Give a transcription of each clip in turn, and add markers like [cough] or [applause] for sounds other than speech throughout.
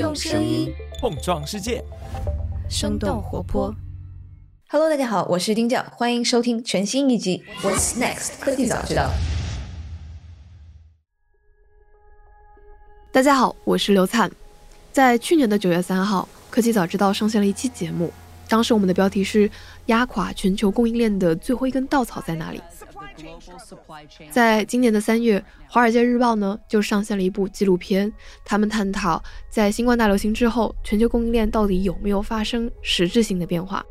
用声音碰撞世界，生动活泼。Hello，大家好，我是丁教，欢迎收听全新一集《What's Next 科技早知道》。大家好，我是刘灿。在去年的九月三号，科技早知道上线了一期节目，当时我们的标题是“压垮全球供应链的最后一根稻草在哪里”。在今年的三月，《华尔街日报》呢就上线了一部纪录片，他们探讨在新冠大流行之后，全球供应链到底有没有发生实质性的变化。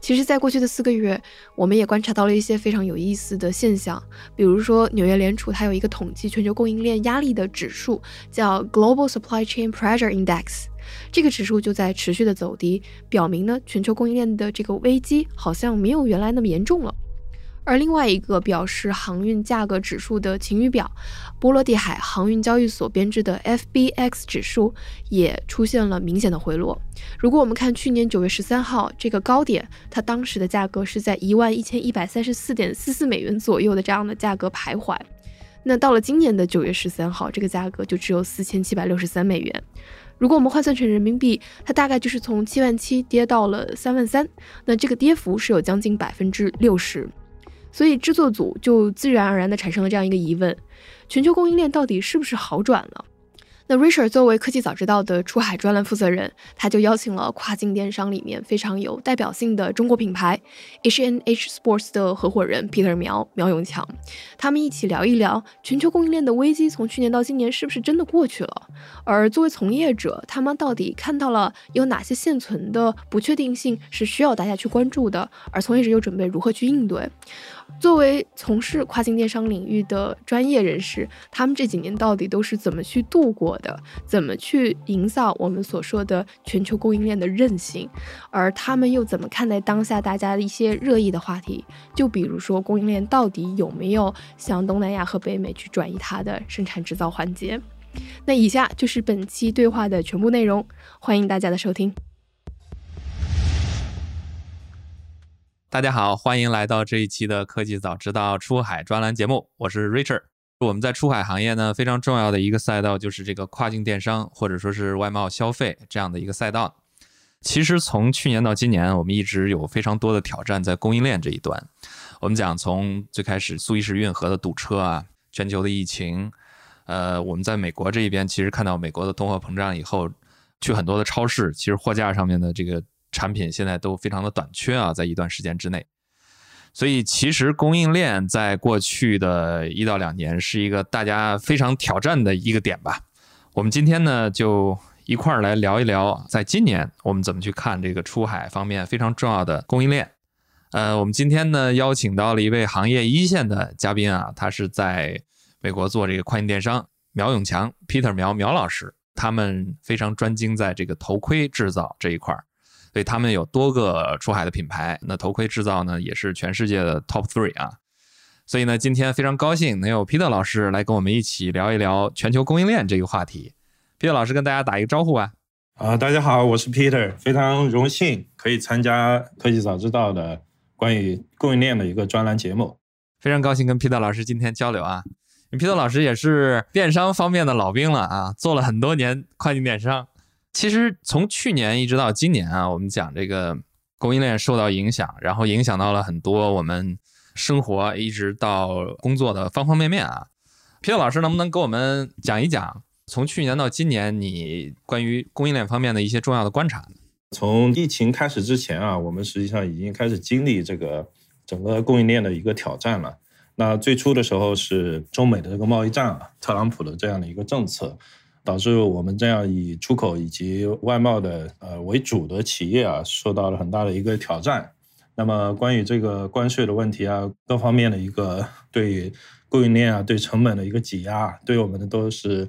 其实，在过去的四个月，我们也观察到了一些非常有意思的现象，比如说纽约联储它有一个统计全球供应链压力的指数，叫 Global Supply Chain Pressure Index，这个指数就在持续的走低，表明呢全球供应链的这个危机好像没有原来那么严重了。而另外一个表示航运价格指数的晴雨表，波罗的海航运交易所编制的 FBX 指数也出现了明显的回落。如果我们看去年九月十三号这个高点，它当时的价格是在一万一千一百三十四点四四美元左右的这样的价格徘徊。那到了今年的九月十三号，这个价格就只有四千七百六十三美元。如果我们换算成人民币，它大概就是从七万七跌到了三万三，那这个跌幅是有将近百分之六十。所以制作组就自然而然地产生了这样一个疑问：全球供应链到底是不是好转了？那 Richard 作为科技早知道的出海专栏负责人，他就邀请了跨境电商里面非常有代表性的中国品牌 H N H Sports 的合伙人 Peter 苗苗永强，他们一起聊一聊全球供应链的危机从去年到今年是不是真的过去了？而作为从业者，他们到底看到了有哪些现存的不确定性是需要大家去关注的？而从业者又准备如何去应对？作为从事跨境电商领域的专业人士，他们这几年到底都是怎么去度过的？怎么去营造我们所说的全球供应链的韧性？而他们又怎么看待当下大家的一些热议的话题？就比如说供应链到底有没有向东南亚和北美去转移它的生产制造环节？那以下就是本期对话的全部内容，欢迎大家的收听。大家好，欢迎来到这一期的科技早知道出海专栏节目，我是 Richard。我们在出海行业呢，非常重要的一个赛道就是这个跨境电商，或者说是外贸消费这样的一个赛道。其实从去年到今年，我们一直有非常多的挑战在供应链这一端。我们讲从最开始苏伊士运河的堵车啊，全球的疫情，呃，我们在美国这一边其实看到美国的通货膨胀以后，去很多的超市，其实货架上面的这个。产品现在都非常的短缺啊，在一段时间之内，所以其实供应链在过去的一到两年是一个大家非常挑战的一个点吧。我们今天呢就一块儿来聊一聊，在今年我们怎么去看这个出海方面非常重要的供应链。呃，我们今天呢邀请到了一位行业一线的嘉宾啊，他是在美国做这个跨境电商，苗永强 Peter 苗苗老师，他们非常专精在这个头盔制造这一块儿。所以他们有多个出海的品牌，那头盔制造呢也是全世界的 top three 啊。所以呢，今天非常高兴能有 Peter 老师来跟我们一起聊一聊全球供应链这个话题。Peter 老师跟大家打一个招呼吧。啊，大家好，我是 Peter，非常荣幸可以参加科技早知道的关于供应链的一个专栏节目。非常高兴跟 Peter 老师今天交流啊。Peter 老师也是电商方面的老兵了啊，做了很多年跨境电商。其实从去年一直到今年啊，我们讲这个供应链受到影响，然后影响到了很多我们生活一直到工作的方方面面啊。皮特老师能不能给我们讲一讲，从去年到今年你关于供应链方面的一些重要的观察？从疫情开始之前啊，我们实际上已经开始经历这个整个供应链的一个挑战了。那最初的时候是中美的这个贸易战啊，特朗普的这样的一个政策。导致我们这样以出口以及外贸的呃为主的企业啊，受到了很大的一个挑战。那么关于这个关税的问题啊，各方面的一个对供应链啊、对成本的一个挤压，对我们的都是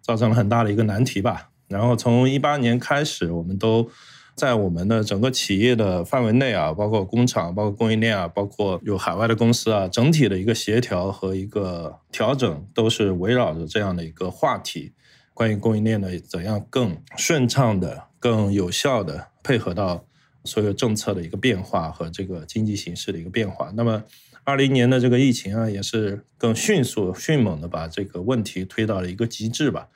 造成了很大的一个难题吧。然后从一八年开始，我们都在我们的整个企业的范围内啊，包括工厂、包括供应链啊、包括有海外的公司啊，整体的一个协调和一个调整，都是围绕着这样的一个话题。关于供应链的怎样更顺畅的、更有效的配合到所有政策的一个变化和这个经济形势的一个变化。那么，二零年的这个疫情啊，也是更迅速、迅猛的把这个问题推到了一个极致吧。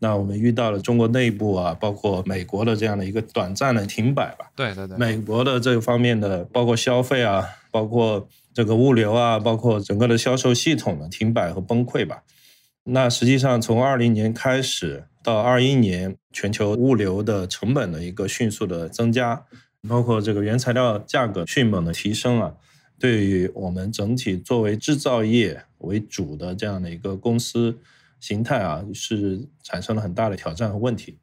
那我们遇到了中国内部啊，包括美国的这样的一个短暂的停摆吧。对对对，美国的这方面的，包括消费啊，包括这个物流啊，包括整个的销售系统的停摆和崩溃吧。那实际上从二零年开始到二一年，全球物流的成本的一个迅速的增加，包括这个原材料价格迅猛的提升啊，对于我们整体作为制造业为主的这样的一个公司。形态啊，是产生了很大的挑战和问题。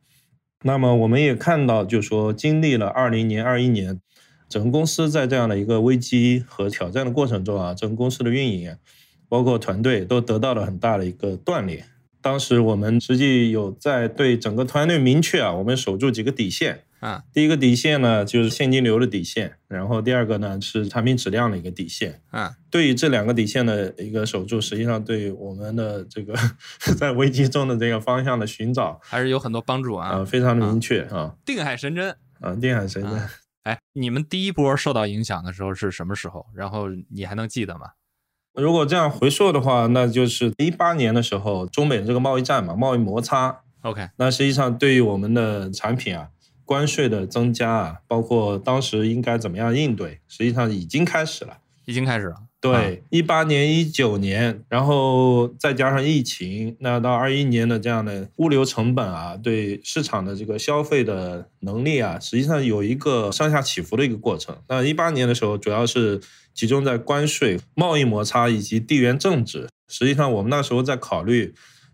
那么我们也看到，就是说，经历了二零年、二一年，整个公司在这样的一个危机和挑战的过程中啊，整个公司的运营，包括团队，都得到了很大的一个锻炼。当时我们实际有在对整个团队明确啊，我们守住几个底线。啊，第一个底线呢，就是现金流的底线，然后第二个呢是产品质量的一个底线。啊，对于这两个底线的一个守住，实际上对我们的这个 [laughs] 在危机中的这个方向的寻找，还是有很多帮助啊，非常的明确啊，定海神针啊，定海神针。哎，你们第一波受到影响的时候是什么时候？然后你还能记得吗？如果这样回溯的话，那就是一八年的时候，中美这个贸易战嘛，贸易摩擦。OK，那实际上对于我们的产品啊。关税的增加啊，包括当时应该怎么样应对，实际上已经开始了，已经开始了。对，一八年、一九年，然后再加上疫情，那到二一年的这样的物流成本啊，对市场的这个消费的能力啊，实际上有一个上下起伏的一个过程。那一八年的时候，主要是集中在关税、贸易摩擦以及地缘政治。实际上，我们那时候在考虑。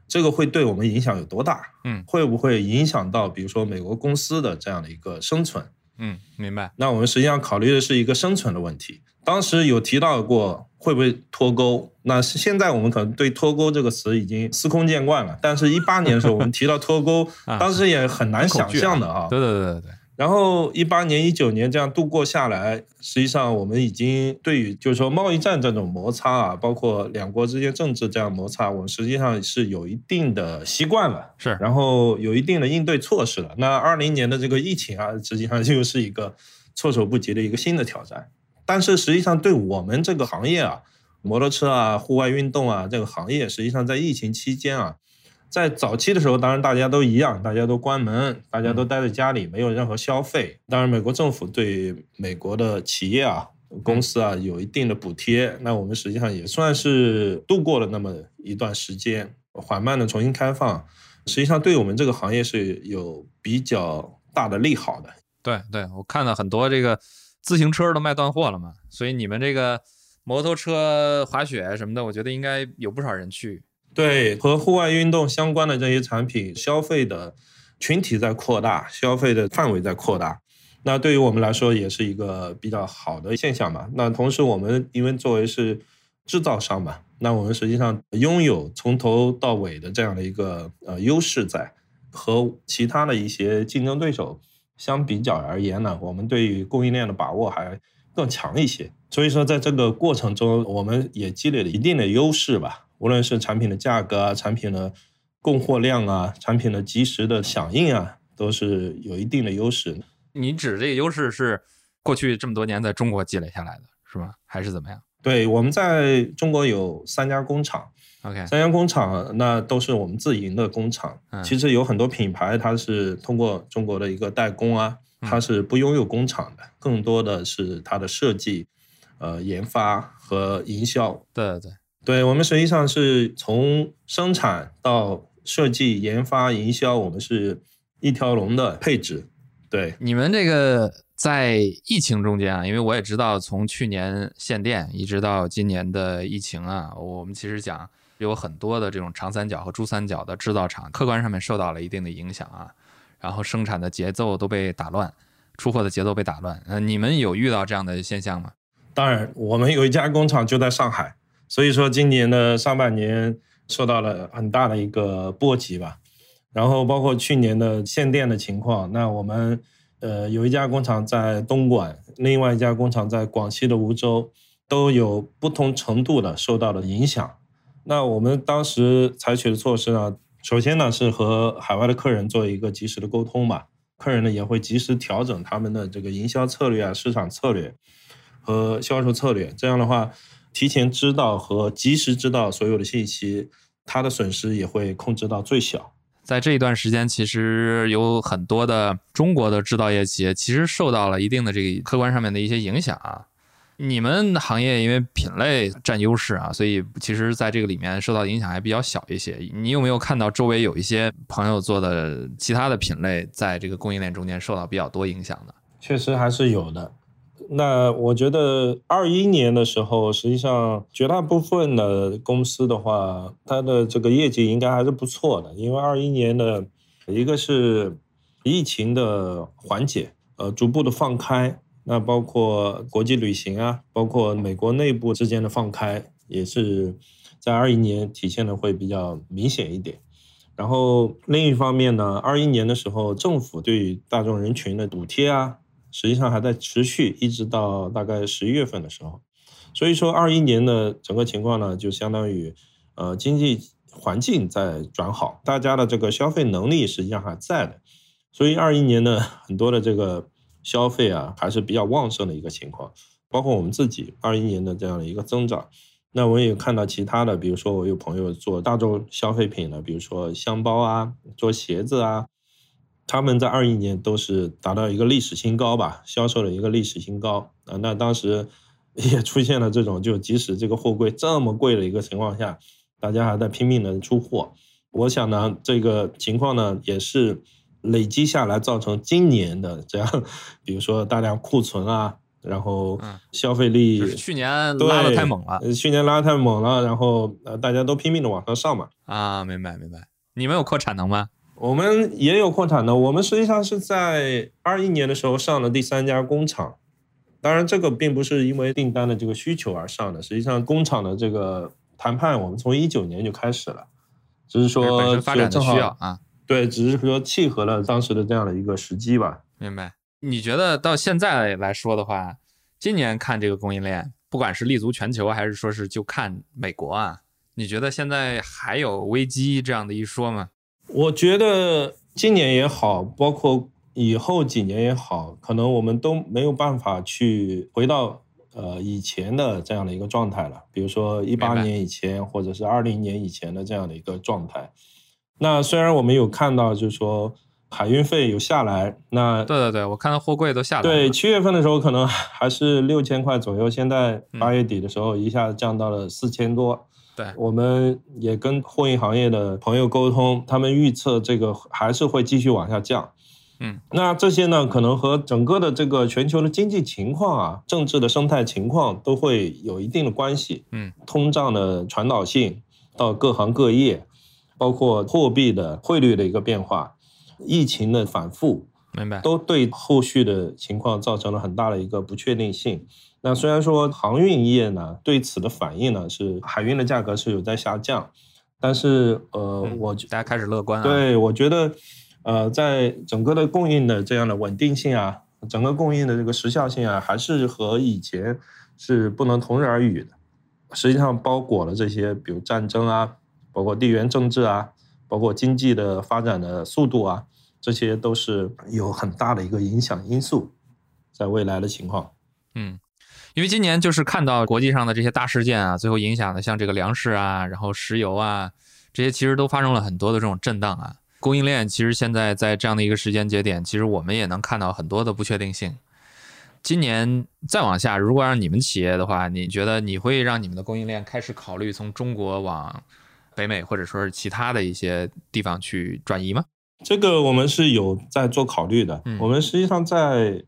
这个会对我们影响有多大？嗯，会不会影响到比如说美国公司的这样的一个生存？嗯，明白。那我们实际上考虑的是一个生存的问题。当时有提到过会不会脱钩？那现在我们可能对脱钩这个词已经司空见惯了。但是，一八年的时候我们提到脱钩，[laughs] 当时也很难想象的啊。对对对对对。然后一八年、一九年这样度过下来，实际上我们已经对于就是说贸易战这种摩擦啊，包括两国之间政治这样摩擦，我们实际上是有一定的习惯了，是，然后有一定的应对措施了。那二零年的这个疫情啊，实际上又是一个措手不及的一个新的挑战。但是实际上对我们这个行业啊，摩托车啊、户外运动啊这个行业，实际上在疫情期间啊。在早期的时候，当然大家都一样，大家都关门，大家都待在家里，没有任何消费。当然，美国政府对美国的企业啊、公司啊有一定的补贴。那我们实际上也算是度过了那么一段时间，缓慢的重新开放，实际上对我们这个行业是有比较大的利好的。对对，我看到很多这个自行车都卖断货了嘛，所以你们这个摩托车、滑雪什么的，我觉得应该有不少人去。对，和户外运动相关的这些产品，消费的群体在扩大，消费的范围在扩大。那对于我们来说，也是一个比较好的现象嘛。那同时，我们因为作为是制造商嘛，那我们实际上拥有从头到尾的这样的一个呃优势在，和其他的一些竞争对手相比较而言呢，我们对于供应链的把握还更强一些。所以说，在这个过程中，我们也积累了一定的优势吧。无论是产品的价格啊，产品的供货量啊，产品的及时的响应啊，都是有一定的优势。你指这个优势是过去这么多年在中国积累下来的，是吗？还是怎么样？对，我们在中国有三家工厂，OK，三家工厂那都是我们自营的工厂。其实有很多品牌它是通过中国的一个代工啊，它是不拥有工厂的，更多的是它的设计、呃研发和营销。对对。对我们实际上是从生产到设计、研发、营销，我们是一条龙的配置。对你们这个在疫情中间啊，因为我也知道，从去年限电一直到今年的疫情啊，我们其实讲有很多的这种长三角和珠三角的制造厂，客观上面受到了一定的影响啊，然后生产的节奏都被打乱，出货的节奏被打乱。呃，你们有遇到这样的现象吗？当然，我们有一家工厂就在上海。所以说，今年的上半年受到了很大的一个波及吧。然后包括去年的限电的情况，那我们呃有一家工厂在东莞，另外一家工厂在广西的梧州，都有不同程度的受到了影响。那我们当时采取的措施呢，首先呢是和海外的客人做一个及时的沟通吧，客人呢也会及时调整他们的这个营销策略啊、市场策略和销售策略，这样的话。提前知道和及时知道所有的信息，它的损失也会控制到最小。在这一段时间，其实有很多的中国的制造业企业其实受到了一定的这个客观上面的一些影响啊。你们行业因为品类占优势啊，所以其实在这个里面受到影响还比较小一些。你有没有看到周围有一些朋友做的其他的品类，在这个供应链中间受到比较多影响的？确实还是有的。那我觉得二一年的时候，实际上绝大部分的公司的话，它的这个业绩应该还是不错的，因为二一年的一个是疫情的缓解，呃，逐步的放开。那包括国际旅行啊，包括美国内部之间的放开，也是在二一年体现的会比较明显一点。然后另一方面呢，二一年的时候，政府对于大众人群的补贴啊，实际上还在持续，一直到大概十一月份的时候。所以说，二一年的整个情况呢，就相当于呃经济环境在转好，大家的这个消费能力实际上还在的。所以二一年呢，很多的这个。消费啊还是比较旺盛的一个情况，包括我们自己二一年的这样的一个增长。那我也看到其他的，比如说我有朋友做大众消费品的，比如说箱包啊，做鞋子啊，他们在二一年都是达到一个历史新高吧，销售的一个历史新高啊。那当时 [laughs] 也出现了这种，就即使这个货柜这么贵的一个情况下，大家还在拼命的出货。我想呢，这个情况呢也是。累积下来造成今年的这样，比如说大量库存啊，然后消费力去年拉的太猛了，去年拉的太猛了，然后呃大家都拼命的往上上嘛。啊，明白明白。你们有扩产能吗？我们也有扩产的，我们实际上是在二一年的时候上了第三家工厂，当然这个并不是因为订单的这个需求而上的，实际上工厂的这个谈判我们从一九年就开始了，只是说发展的需要啊。对，只是说契合了当时的这样的一个时机吧。明白？你觉得到现在来说的话，今年看这个供应链，不管是立足全球，还是说是就看美国啊，你觉得现在还有危机这样的一说吗？我觉得今年也好，包括以后几年也好，可能我们都没有办法去回到呃以前的这样的一个状态了。比如说一八年以前，或者是二零年以前的这样的一个状态。那虽然我们有看到，就是说海运费有下来，那对对对，我看到货柜都下来了。对，七月份的时候可能还是六千块左右，现在八月底的时候一下子降到了四千多。对，我们也跟货运行业的朋友沟通，他们预测这个还是会继续往下降。嗯，那这些呢，可能和整个的这个全球的经济情况啊、政治的生态情况都会有一定的关系。嗯，通胀的传导性到各行各业。包括货币的汇率的一个变化，疫情的反复，明白，都对后续的情况造成了很大的一个不确定性。那虽然说航运业呢对此的反应呢是海运的价格是有在下降，但是呃，我大家开始乐观。啊对，我觉得呃，在整个的供应的这样的稳定性啊，整个供应的这个时效性啊，还是和以前是不能同日而语的。实际上包裹了这些，比如战争啊。包括地缘政治啊，包括经济的发展的速度啊，这些都是有很大的一个影响因素，在未来的情况。嗯，因为今年就是看到国际上的这些大事件啊，最后影响的像这个粮食啊，然后石油啊，这些其实都发生了很多的这种震荡啊。供应链其实现在在这样的一个时间节点，其实我们也能看到很多的不确定性。今年再往下，如果让你们企业的话，你觉得你会让你们的供应链开始考虑从中国往？北美或者说是其他的一些地方去转移吗？这个我们是有在做考虑的。我们实际上在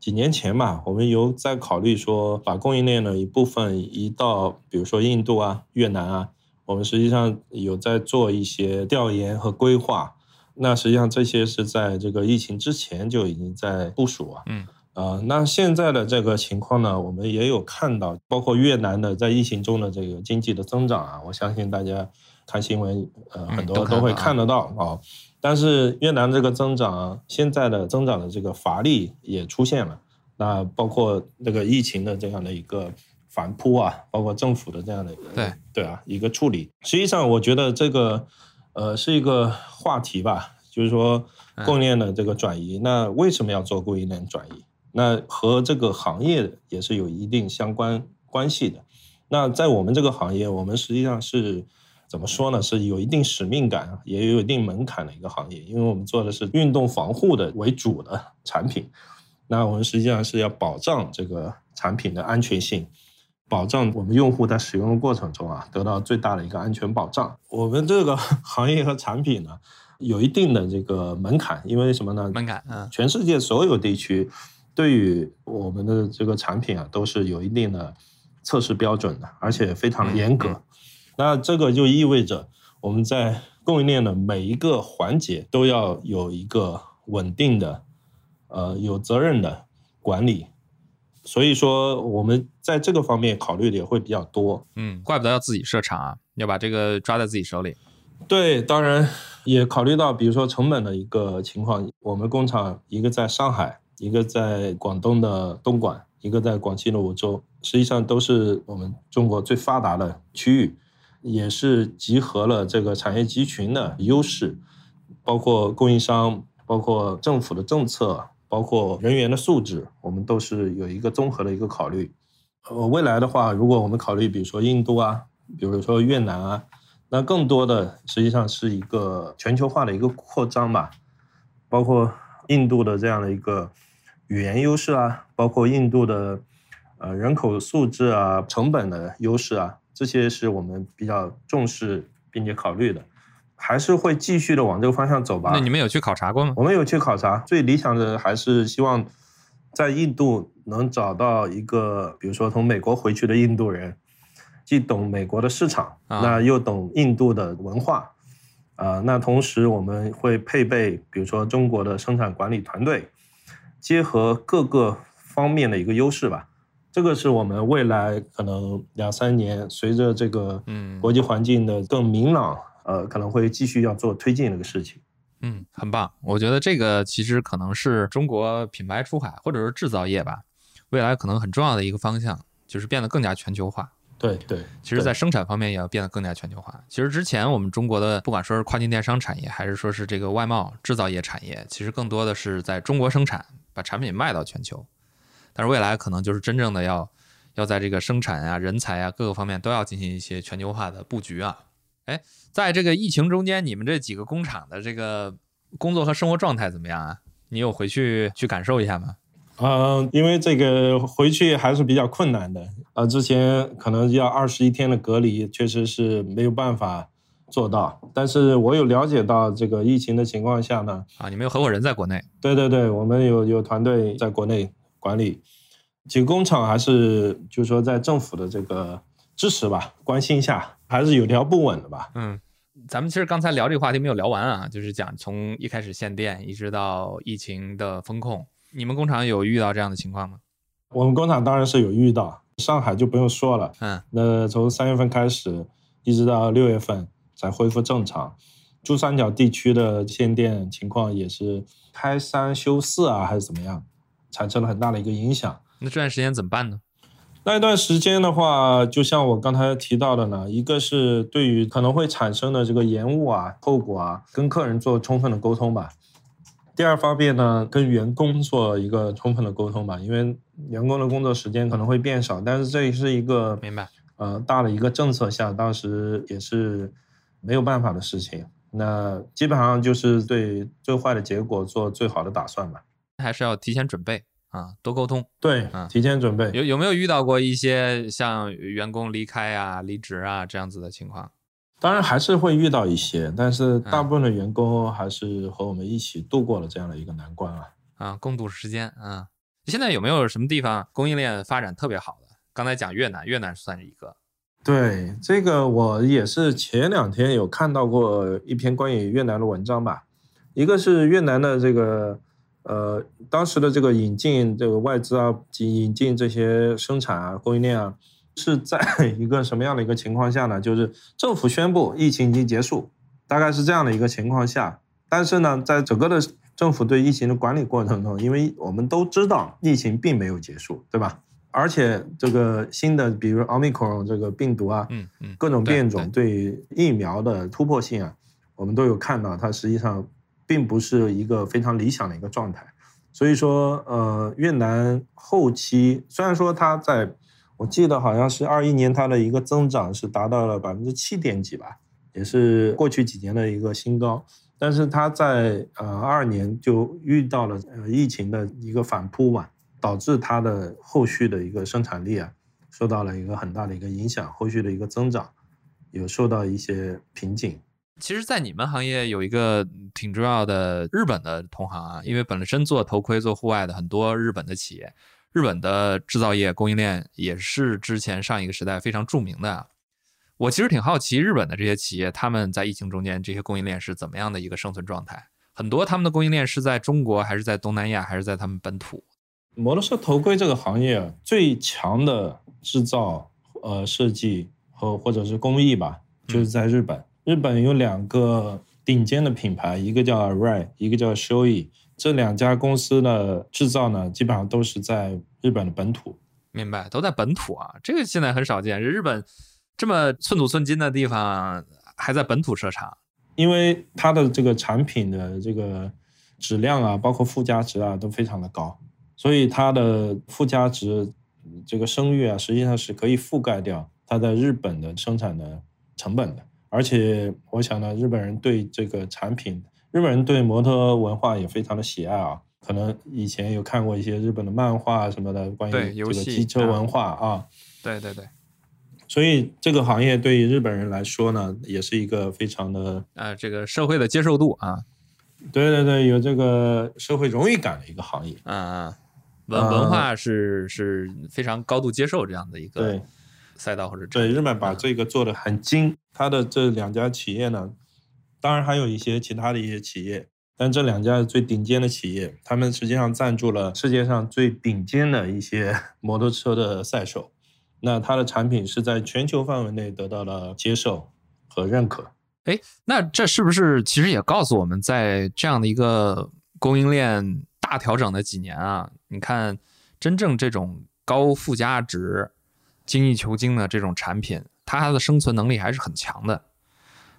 几年前吧，我们有在考虑说把供应链的一部分移到，比如说印度啊、越南啊。我们实际上有在做一些调研和规划。那实际上这些是在这个疫情之前就已经在部署啊。嗯。呃，那现在的这个情况呢，我们也有看到，包括越南的在疫情中的这个经济的增长啊，我相信大家看新闻，呃，很多都会看得到啊。但是越南这个增长，现在的增长的这个乏力也出现了。那包括这个疫情的这样的一个反扑啊，包括政府的这样的对对啊一个处理，实际上我觉得这个呃是一个话题吧，就是说供应链的这个转移，那为什么要做供应链转移？那和这个行业也是有一定相关关系的。那在我们这个行业，我们实际上是怎么说呢？是有一定使命感，也有一定门槛的一个行业，因为我们做的是运动防护的为主的产品。那我们实际上是要保障这个产品的安全性，保障我们用户在使用的过程中啊得到最大的一个安全保障。我们这个 [laughs] 行业和产品呢，有一定的这个门槛，因为什么呢？门槛，嗯，全世界所有地区对于我们的这个产品啊，都是有一定的测试标准的，而且非常的严格。那这个就意味着我们在供应链的每一个环节都要有一个稳定的。呃，有责任的管理，所以说我们在这个方面考虑的也会比较多。嗯，怪不得要自己设厂啊，要把这个抓在自己手里。对，当然也考虑到，比如说成本的一个情况。我们工厂一个在上海，一个在广东的东莞，一个在广西的梧州，实际上都是我们中国最发达的区域，也是集合了这个产业集群的优势，包括供应商，包括政府的政策。包括人员的素质，我们都是有一个综合的一个考虑。呃，未来的话，如果我们考虑，比如说印度啊，比如说越南啊，那更多的实际上是一个全球化的一个扩张吧。包括印度的这样的一个语言优势啊，包括印度的呃人口素质啊、成本的优势啊，这些是我们比较重视并且考虑的。还是会继续的往这个方向走吧。那你们有去考察过吗？我们有去考察，最理想的还是希望在印度能找到一个，比如说从美国回去的印度人，既懂美国的市场，那又懂印度的文化，啊，那同时我们会配备，比如说中国的生产管理团队，结合各个方面的一个优势吧。这个是我们未来可能两三年，随着这个嗯国际环境的更明朗。呃，可能会继续要做推进这个事情。嗯，很棒。我觉得这个其实可能是中国品牌出海或者是制造业吧，未来可能很重要的一个方向，就是变得更加全球化。对对，其实，在生产方面也要变得更加全球化。其实之前我们中国的不管说是跨境电商产业，还是说是这个外贸制造业产业，其实更多的是在中国生产，把产品卖到全球。但是未来可能就是真正的要要在这个生产啊、人才啊各个方面都要进行一些全球化的布局啊。哎，在这个疫情中间，你们这几个工厂的这个工作和生活状态怎么样啊？你有回去去感受一下吗？嗯，因为这个回去还是比较困难的。呃，之前可能要二十一天的隔离，确实是没有办法做到。但是我有了解到这个疫情的情况下呢，啊，你们有合伙人在国内？对对对，我们有有团队在国内管理。几个工厂还是就是说在政府的这个支持吧，关心一下。还是有条不紊的吧。嗯，咱们其实刚才聊这个话题没有聊完啊，就是讲从一开始限电，一直到疫情的风控，你们工厂有遇到这样的情况吗？我们工厂当然是有遇到，上海就不用说了。嗯，那从三月份开始，一直到六月份才恢复正常。珠三角地区的限电情况也是开三休四啊，还是怎么样，产生了很大的一个影响。那这段时间怎么办呢？那一段时间的话，就像我刚才提到的呢，一个是对于可能会产生的这个延误啊、后果啊，跟客人做充分的沟通吧。第二方面呢，跟员工做一个充分的沟通吧，因为员工的工作时间可能会变少，但是这是一个明白呃大的一个政策下，当时也是没有办法的事情。那基本上就是对最坏的结果做最好的打算吧，还是要提前准备。啊，多沟通，对，啊，提前准备。有有没有遇到过一些像员工离开啊、离职啊这样子的情况？当然还是会遇到一些，但是大部分的员工还是和我们一起度过了这样的一个难关啊。啊，共度时间啊。现在有没有什么地方供应链发展特别好的？刚才讲越南，越南算是一个。对，这个我也是前两天有看到过一篇关于越南的文章吧。一个是越南的这个。呃，当时的这个引进这个外资啊，及引进这些生产啊、供应链啊，是在一个什么样的一个情况下呢？就是政府宣布疫情已经结束，大概是这样的一个情况下。但是呢，在整个的政府对疫情的管理过程中，因为我们都知道疫情并没有结束，对吧？而且这个新的，比如奥密克戎这个病毒啊，嗯嗯，各种变种对疫苗的突破性啊，我们都有看到，它实际上。并不是一个非常理想的一个状态，所以说，呃，越南后期虽然说它在，我记得好像是二一年它的一个增长是达到了百分之七点几吧，也是过去几年的一个新高。但是它在呃二年就遇到了呃疫情的一个反扑嘛，导致它的后续的一个生产力啊受到了一个很大的一个影响，后续的一个增长有受到一些瓶颈。其实，在你们行业有一个挺重要的日本的同行啊，因为本身做头盔、做户外的很多日本的企业，日本的制造业供应链也是之前上一个时代非常著名的。我其实挺好奇，日本的这些企业他们在疫情中间这些供应链是怎么样的一个生存状态？很多他们的供应链是在中国，还是在东南亚，还是在他们本土？摩托车头盔这个行业最强的制造、呃设计和或者是工艺吧，就是在日本。日本有两个顶尖的品牌，一个叫 aray 一个叫 Shoei。这两家公司的制造呢，基本上都是在日本的本土。明白，都在本土啊，这个现在很少见。日本。这么寸土寸金的地方还在本土设厂，因为它的这个产品的这个质量啊，包括附加值啊都非常的高，所以它的附加值这个声誉啊，实际上是可以覆盖掉它在日本的生产的成本的。而且我想呢，日本人对这个产品，日本人对摩托文化也非常的喜爱啊。可能以前有看过一些日本的漫画什么的，关于这个机车文化啊。对对对。所以这个行业对于日本人来说呢，也是一个非常的呃，这个社会的接受度啊，对对对，有这个社会荣誉感的一个行业啊，文文化是是非常高度接受这样的一个赛道或者对日本把这个做的很精，它的这两家企业呢，当然还有一些其他的一些企业，但这两家最顶尖的企业，他们实际上赞助了世界上最顶尖的一些 [laughs] 摩托车的赛手。那它的产品是在全球范围内得到了接受和认可。哎，那这是不是其实也告诉我们在这样的一个供应链大调整的几年啊？你看，真正这种高附加值、精益求精的这种产品，它的生存能力还是很强的。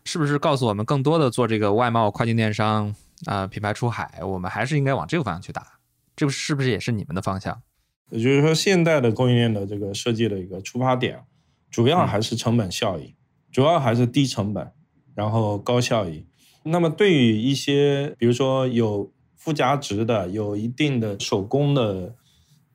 是不是告诉我们，更多的做这个外贸、跨境电商啊，品牌出海，我们还是应该往这个方向去打？这个是不是也是你们的方向？也就是说，现代的供应链的这个设计的一个出发点，主要还是成本效益，主要还是低成本，然后高效益。那么，对于一些比如说有附加值的、有一定的手工的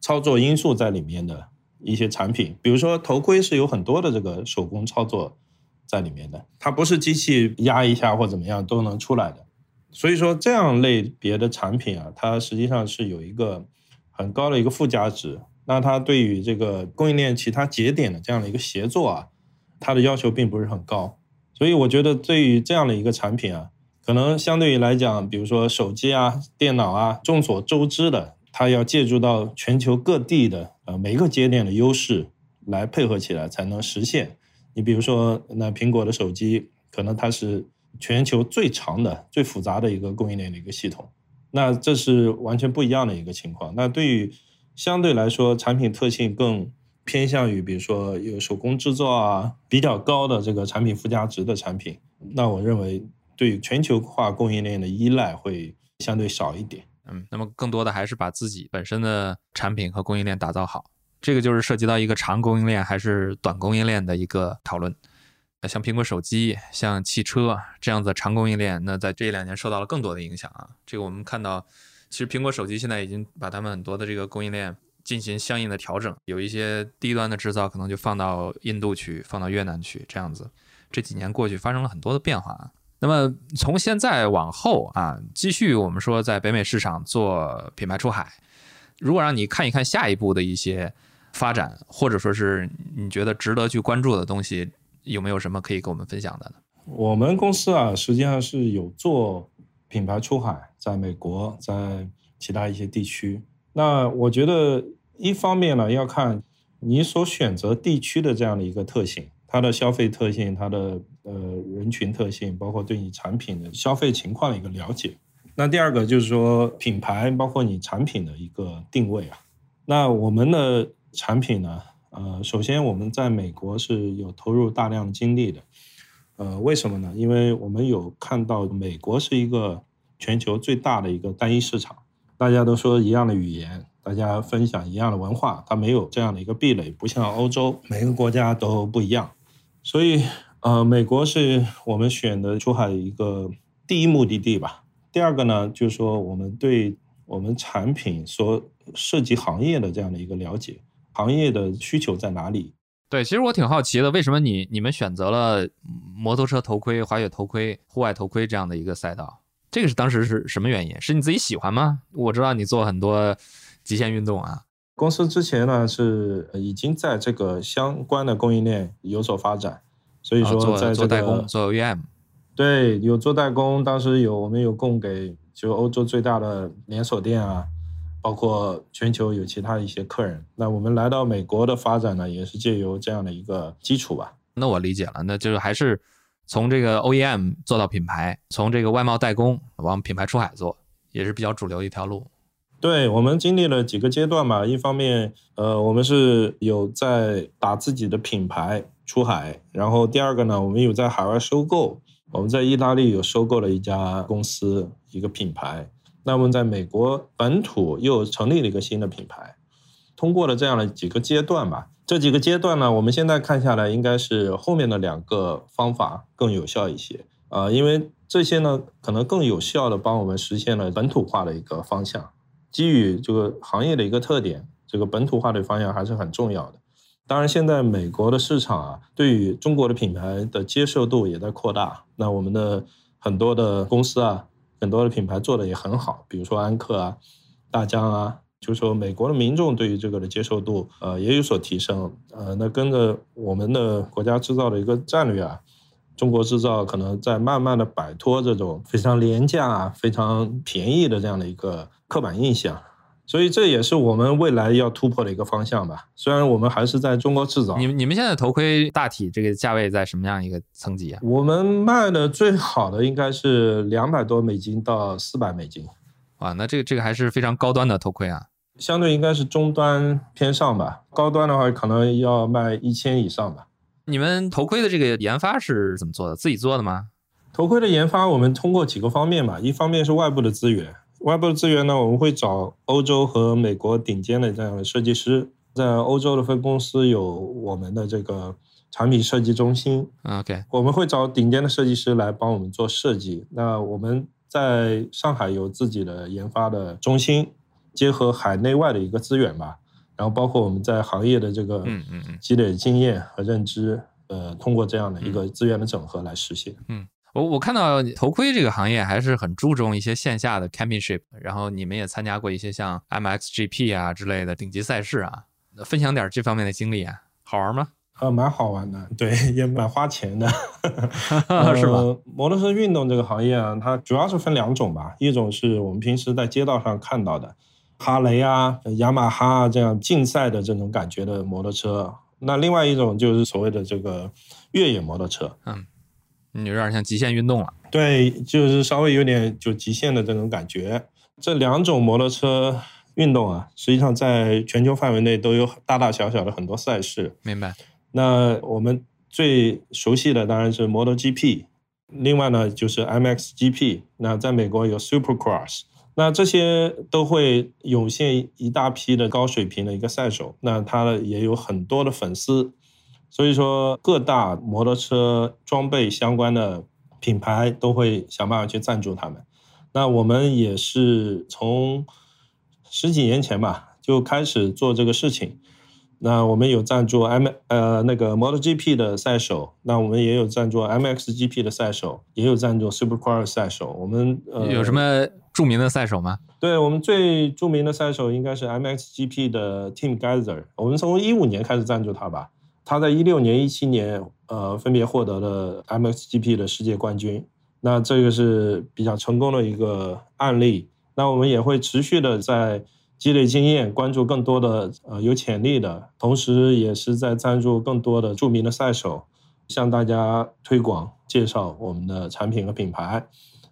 操作因素在里面的一些产品，比如说头盔是有很多的这个手工操作在里面的，它不是机器压一下或怎么样都能出来的。所以说，这样类别的产品啊，它实际上是有一个。很高的一个附加值，那它对于这个供应链其他节点的这样的一个协作啊，它的要求并不是很高，所以我觉得对于这样的一个产品啊，可能相对于来讲，比如说手机啊、电脑啊，众所周知的，它要借助到全球各地的呃每一个节点的优势来配合起来才能实现。你比如说，那苹果的手机可能它是全球最长的、最复杂的一个供应链的一个系统。那这是完全不一样的一个情况。那对于相对来说产品特性更偏向于，比如说有手工制作啊，比较高的这个产品附加值的产品，那我认为对全球化供应链的依赖会相对少一点。嗯，那么更多的还是把自己本身的产品和供应链打造好，这个就是涉及到一个长供应链还是短供应链的一个讨论。那像苹果手机、像汽车这样子长供应链，那在这两年受到了更多的影响啊。这个我们看到，其实苹果手机现在已经把他们很多的这个供应链进行相应的调整，有一些低端的制造可能就放到印度去，放到越南去，这样子。这几年过去，发生了很多的变化啊。那么从现在往后啊，继续我们说在北美市场做品牌出海，如果让你看一看下一步的一些发展，或者说是你觉得值得去关注的东西。有没有什么可以跟我们分享的呢？我们公司啊，实际上是有做品牌出海，在美国，在其他一些地区。那我觉得，一方面呢，要看你所选择地区的这样的一个特性，它的消费特性，它的呃人群特性，包括对你产品的消费情况的一个了解。那第二个就是说，品牌包括你产品的一个定位啊。那我们的产品呢？呃，首先我们在美国是有投入大量的精力的，呃，为什么呢？因为我们有看到美国是一个全球最大的一个单一市场，大家都说一样的语言，大家分享一样的文化，它没有这样的一个壁垒，不像欧洲每个国家都不一样，所以呃，美国是我们选的出海一个第一目的地吧。第二个呢，就是说我们对我们产品所涉及行业的这样的一个了解，行业的需求在哪里？对，其实我挺好奇的，为什么你你们选择了摩托车头盔、滑雪头盔、户外头盔这样的一个赛道？这个是当时是什么原因？是你自己喜欢吗？我知道你做很多极限运动啊。公司之前呢是已经在这个相关的供应链有所发展，所以说在做代工做 OEM，对，有做代工。当时有我们有供给就欧洲最大的连锁店啊，包括全球有其他一些客人。那我们来到美国的发展呢，也是借由这样的一个基础吧。那我理解了，那就是还是从这个 OEM 做到品牌，从这个外贸代工往品牌出海做，也是比较主流一条路。对我们经历了几个阶段吧，一方面，呃，我们是有在打自己的品牌出海，然后第二个呢，我们有在海外收购，我们在意大利有收购了一家公司一个品牌，那么在美国本土又成立了一个新的品牌，通过了这样的几个阶段吧，这几个阶段呢，我们现在看下来，应该是后面的两个方法更有效一些。啊，因为这些呢，可能更有效的帮我们实现了本土化的一个方向。基于这个行业的一个特点，这个本土化的方向还是很重要的。当然，现在美国的市场啊，对于中国的品牌的接受度也在扩大。那我们的很多的公司啊，很多的品牌做的也很好，比如说安克啊、大疆啊，就说美国的民众对于这个的接受度，呃，也有所提升。呃，那跟着我们的国家制造的一个战略啊，中国制造可能在慢慢的摆脱这种非常廉价、啊、非常便宜的这样的一个。刻板印象，所以这也是我们未来要突破的一个方向吧。虽然我们还是在中国制造，你们你们现在头盔大体这个价位在什么样一个层级啊？我们卖的最好的应该是两百多美金到四百美金。哇，那这个这个还是非常高端的头盔啊。相对应该是中端偏上吧，高端的话可能要卖一千以上吧。你们头盔的这个研发是怎么做的？自己做的吗？头盔的研发我们通过几个方面吧，一方面是外部的资源。外部的资源呢，我们会找欧洲和美国顶尖的这样的设计师，在欧洲的分公司有我们的这个产品设计中心。OK，我们会找顶尖的设计师来帮我们做设计。那我们在上海有自己的研发的中心，结合海内外的一个资源吧，然后包括我们在行业的这个积累经验和认知，呃，通过这样的一个资源的整合来实现。嗯。我我看到头盔这个行业还是很注重一些线下的 championship，然后你们也参加过一些像 MXGP 啊之类的顶级赛事啊，分享点这方面的经历啊，好玩吗？呃，蛮好玩的，对，也蛮花钱的，[laughs] 是吧？摩托车运动这个行业啊，它主要是分两种吧，一种是我们平时在街道上看到的哈雷啊、雅马哈啊这样竞赛的这种感觉的摩托车，那另外一种就是所谓的这个越野摩托车，嗯。你有点像极限运动了，对，就是稍微有点就极限的这种感觉。这两种摩托车运动啊，实际上在全球范围内都有大大小小的很多赛事。明白。那我们最熟悉的当然是摩托 GP，另外呢就是 MXGP。那在美国有 Supercross，那这些都会涌现一大批的高水平的一个赛手，那他也有很多的粉丝。所以说，各大摩托车装备相关的品牌都会想办法去赞助他们。那我们也是从十几年前吧就开始做这个事情。那我们有赞助 M 呃那个 MotoGP 的赛手，那我们也有赞助 MXGP 的赛手，也有赞助 Supercross 赛手。我们呃有什么著名的赛手吗？对我们最著名的赛手应该是 MXGP 的 Team Geyser。我们从一五年开始赞助他吧。他在一六年、一七年，呃，分别获得了 MXGP 的世界冠军。那这个是比较成功的一个案例。那我们也会持续的在积累经验，关注更多的呃有潜力的，同时也是在赞助更多的著名的赛手，向大家推广介绍我们的产品和品牌。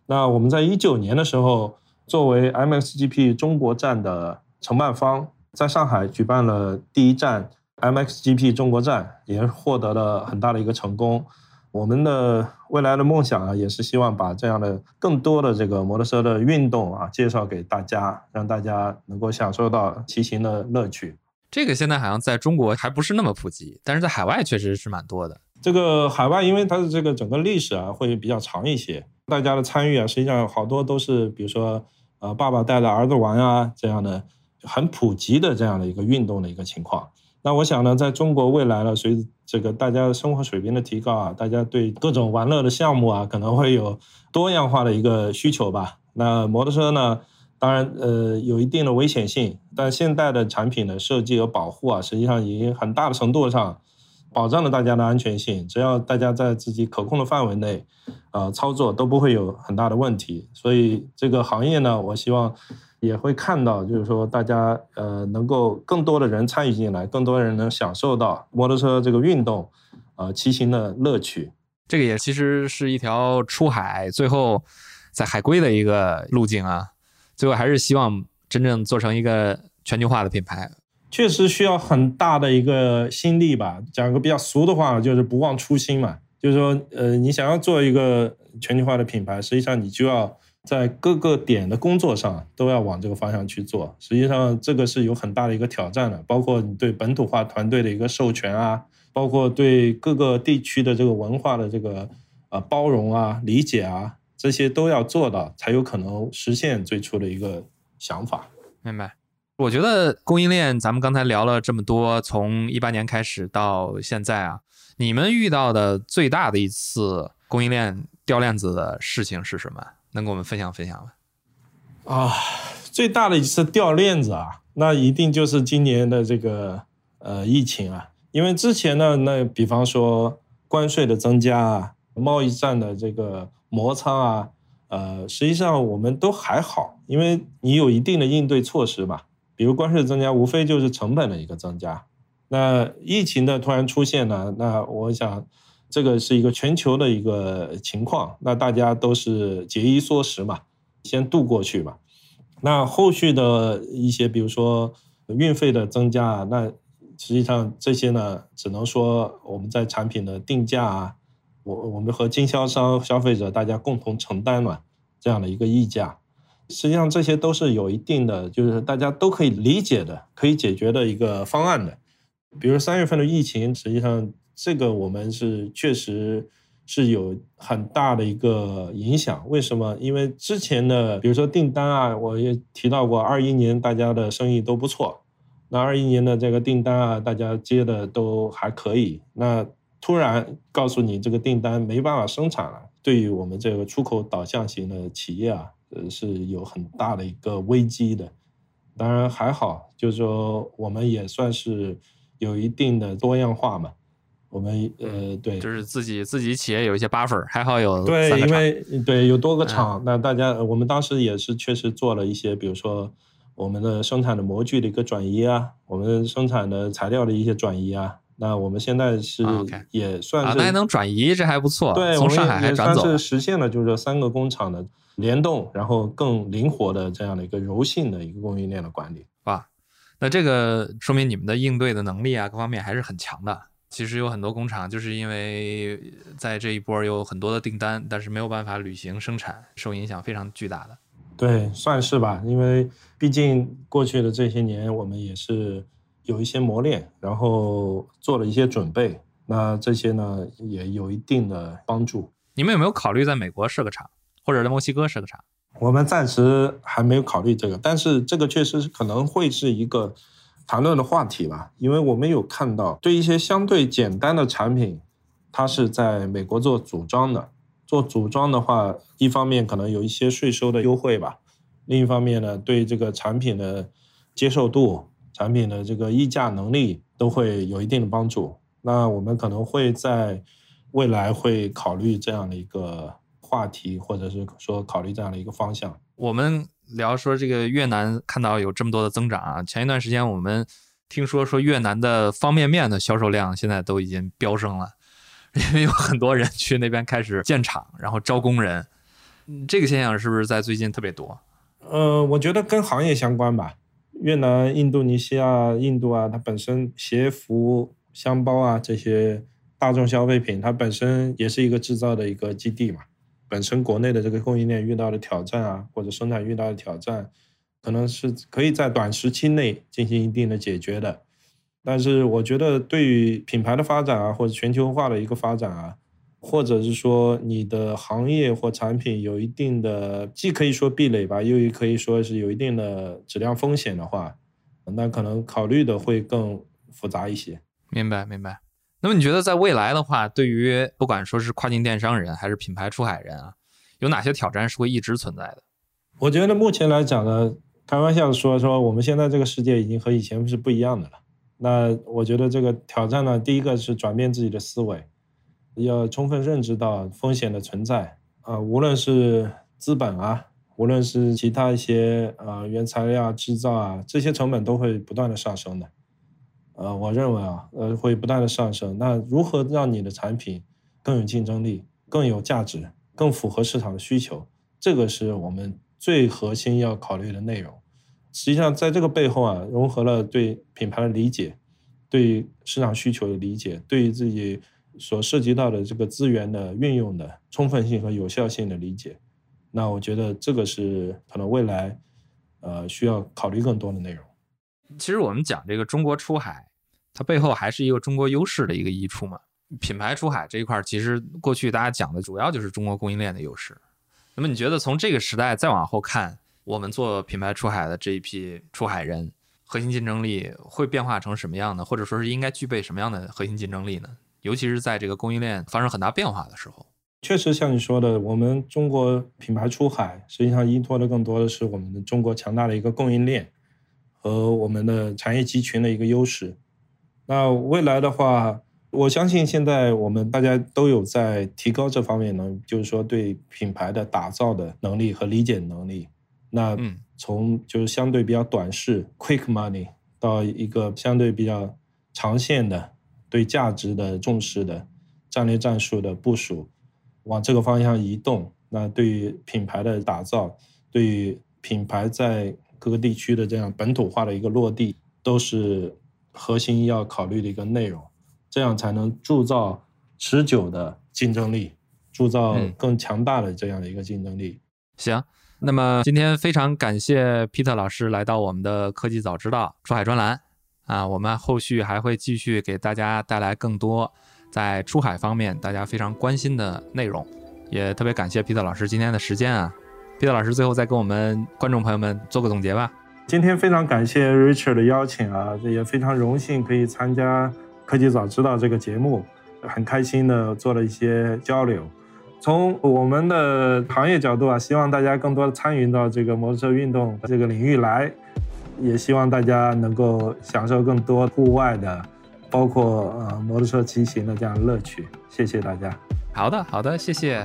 那我们在一九年的时候，作为 MXGP 中国站的承办方，在上海举办了第一站。MXGP 中国站也获得了很大的一个成功。我们的未来的梦想啊，也是希望把这样的更多的这个摩托车的运动啊，介绍给大家，让大家能够享受到骑行的乐趣。这个现在好像在中国还不是那么普及，但是在海外确实是蛮多的。这个海外，因为它的这个整个历史啊会比较长一些，大家的参与啊，实际上好多都是比如说呃爸爸带着儿子玩啊这样的很普及的这样的一个运动的一个情况。那我想呢，在中国未来呢，随着这个大家生活水平的提高啊，大家对各种玩乐的项目啊，可能会有多样化的一个需求吧。那摩托车呢，当然呃有一定的危险性，但现代的产品的设计和保护啊，实际上已经很大的程度上保障了大家的安全性。只要大家在自己可控的范围内，呃，操作都不会有很大的问题。所以这个行业呢，我希望。也会看到，就是说，大家呃，能够更多的人参与进来，更多人能享受到摩托车这个运动，呃，骑行的乐趣。这个也其实是一条出海，最后在海归的一个路径啊。最后还是希望真正做成一个全球化的品牌，确实需要很大的一个心力吧。讲个比较俗的话，就是不忘初心嘛。就是说，呃，你想要做一个全球化的品牌，实际上你就要。在各个点的工作上都要往这个方向去做，实际上这个是有很大的一个挑战的，包括你对本土化团队的一个授权啊，包括对各个地区的这个文化的这个呃包容啊、理解啊，这些都要做到，才有可能实现最初的一个想法。明白？我觉得供应链，咱们刚才聊了这么多，从一八年开始到现在啊，你们遇到的最大的一次供应链掉链子的事情是什么？能跟我们分享分享吗？啊，最大的一次掉链子啊，那一定就是今年的这个呃疫情啊。因为之前呢，那比方说关税的增加啊，贸易战的这个摩擦啊，呃，实际上我们都还好，因为你有一定的应对措施嘛。比如关税增加，无非就是成本的一个增加。那疫情的突然出现呢，那我想。这个是一个全球的一个情况，那大家都是节衣缩食嘛，先渡过去吧。那后续的一些，比如说运费的增加，那实际上这些呢，只能说我们在产品的定价啊，我我们和经销商、消费者大家共同承担嘛，这样的一个溢价。实际上这些都是有一定的，就是大家都可以理解的、可以解决的一个方案的。比如三月份的疫情，实际上。这个我们是确实是有很大的一个影响。为什么？因为之前的，比如说订单啊，我也提到过，二一年大家的生意都不错。那二一年的这个订单啊，大家接的都还可以。那突然告诉你这个订单没办法生产了，对于我们这个出口导向型的企业啊，呃，是有很大的一个危机的。当然还好，就是说我们也算是有一定的多样化嘛。我们呃对，就是自己自己企业有一些 buffer，还好有对，因为对有多个厂，那大家我们当时也是确实做了一些，比如说我们的生产的模具的一个转移啊，我们生产的材料的一些转移啊，那我们现在是也算是那还能转移，这还不错。对，从上海还转走，是实现了就是说三个工厂的联动，然后更灵活的这样的一个柔性的一个供应链的管理。哇，那这个说明你们的应对的能力啊，各方面还是很强的。其实有很多工厂就是因为在这一波有很多的订单，但是没有办法履行生产，受影响非常巨大的。对，算是吧，因为毕竟过去的这些年我们也是有一些磨练，然后做了一些准备，那这些呢也有一定的帮助。你们有没有考虑在美国设个厂，或者在墨西哥设个厂？我们暂时还没有考虑这个，但是这个确实是可能会是一个。谈论的话题吧，因为我们有看到，对一些相对简单的产品，它是在美国做组装的。做组装的话，一方面可能有一些税收的优惠吧，另一方面呢，对这个产品的接受度、产品的这个议价能力都会有一定的帮助。那我们可能会在未来会考虑这样的一个话题，或者是说考虑这样的一个方向。我们。聊说这个越南看到有这么多的增长啊，前一段时间我们听说说越南的方便面的销售量现在都已经飙升了，因为有很多人去那边开始建厂，然后招工人，这个现象是不是在最近特别多？呃，我觉得跟行业相关吧。越南、印度尼西亚、印度啊，它本身鞋服、箱包啊这些大众消费品，它本身也是一个制造的一个基地嘛。本身国内的这个供应链遇到的挑战啊，或者生产遇到的挑战，可能是可以在短时期内进行一定的解决的。但是我觉得对于品牌的发展啊，或者全球化的一个发展啊，或者是说你的行业或产品有一定的，既可以说壁垒吧，又可以说是有一定的质量风险的话，那可能考虑的会更复杂一些。明白，明白。那么你觉得在未来的话，对于不管说是跨境电商人还是品牌出海人啊，有哪些挑战是会一直存在的？我觉得目前来讲呢，开玩笑说说我们现在这个世界已经和以前是不一样的了。那我觉得这个挑战呢，第一个是转变自己的思维，要充分认知到风险的存在啊，无论是资本啊，无论是其他一些呃原材料制造啊，这些成本都会不断的上升的。呃，我认为啊，呃，会不断的上升。那如何让你的产品更有竞争力、更有价值、更符合市场的需求？这个是我们最核心要考虑的内容。实际上，在这个背后啊，融合了对品牌的理解、对市场需求的理解、对于自己所涉及到的这个资源的运用的充分性和有效性的理解。那我觉得这个是可能未来呃需要考虑更多的内容。其实我们讲这个中国出海，它背后还是一个中国优势的一个溢出嘛。品牌出海这一块，其实过去大家讲的主要就是中国供应链的优势。那么你觉得从这个时代再往后看，我们做品牌出海的这一批出海人，核心竞争力会变化成什么样的？或者说是应该具备什么样的核心竞争力呢？尤其是在这个供应链发生很大变化的时候。确实像你说的，我们中国品牌出海实际上依托的更多的是我们的中国强大的一个供应链。和我们的产业集群的一个优势。那未来的话，我相信现在我们大家都有在提高这方面能，就是说对品牌的打造的能力和理解能力。那从就是相对比较短视 （quick money） 到一个相对比较长线的对价值的重视的战略战术的部署，往这个方向移动。那对于品牌的打造，对于品牌在各个地区的这样本土化的一个落地，都是核心要考虑的一个内容，这样才能铸造持久的竞争力，铸造更强大的这样的一个竞争力。行，那么今天非常感谢皮特老师来到我们的科技早知道出海专栏啊，我们后续还会继续给大家带来更多在出海方面大家非常关心的内容，也特别感谢皮特老师今天的时间啊。皮特老师，最后再跟我们观众朋友们做个总结吧。今天非常感谢 Richard 的邀请啊，这也非常荣幸可以参加《科技早知道》这个节目，很开心的做了一些交流。从我们的行业角度啊，希望大家更多的参与到这个摩托车运动这个领域来，也希望大家能够享受更多户外的，包括呃摩托车骑行的这样乐趣。谢谢大家。好的，好的，谢谢。